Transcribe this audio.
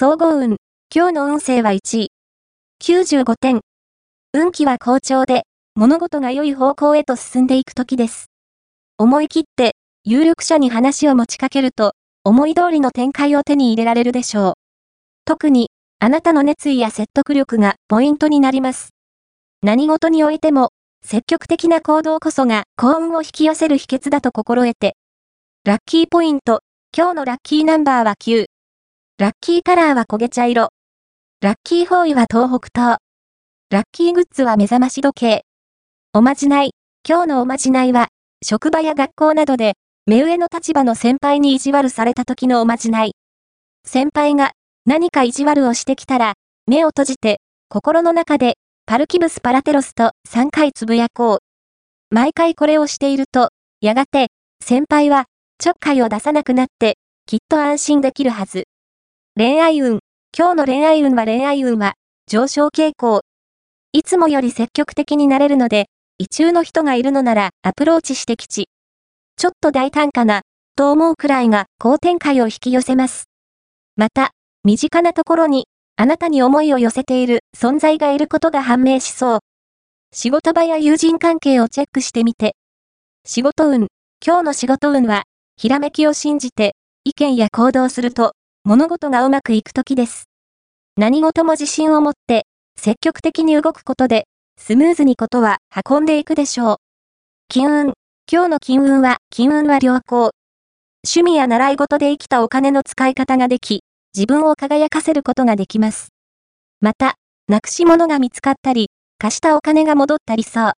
総合運。今日の運勢は1位。95点。運気は好調で、物事が良い方向へと進んでいく時です。思い切って、有力者に話を持ちかけると、思い通りの展開を手に入れられるでしょう。特に、あなたの熱意や説得力がポイントになります。何事においても、積極的な行動こそが幸運を引き寄せる秘訣だと心得て。ラッキーポイント、今日のラッキーナンバーは9。ラッキーカラーは焦げ茶色。ラッキーフォーイは東北東。ラッキーグッズは目覚まし時計。おまじない。今日のおまじないは、職場や学校などで、目上の立場の先輩に意地悪された時のおまじない。先輩が何か意地悪をしてきたら、目を閉じて、心の中で、パルキブスパラテロスと3回つぶやこう。毎回これをしていると、やがて、先輩は、ちょっかいを出さなくなって、きっと安心できるはず。恋愛運。今日の恋愛運は恋愛運は上昇傾向。いつもより積極的になれるので、異中の人がいるのならアプローチしてきち。ちょっと大胆かな、と思うくらいが好展開を引き寄せます。また、身近なところに、あなたに思いを寄せている存在がいることが判明しそう。仕事場や友人関係をチェックしてみて。仕事運。今日の仕事運は、ひらめきを信じて、意見や行動すると、物事がうまくいく時です。何事も自信を持って、積極的に動くことで、スムーズにことは運んでいくでしょう。金運。今日の金運は、金運は良好。趣味や習い事で生きたお金の使い方ができ、自分を輝かせることができます。また、なくし物が見つかったり、貸したお金が戻ったりそう。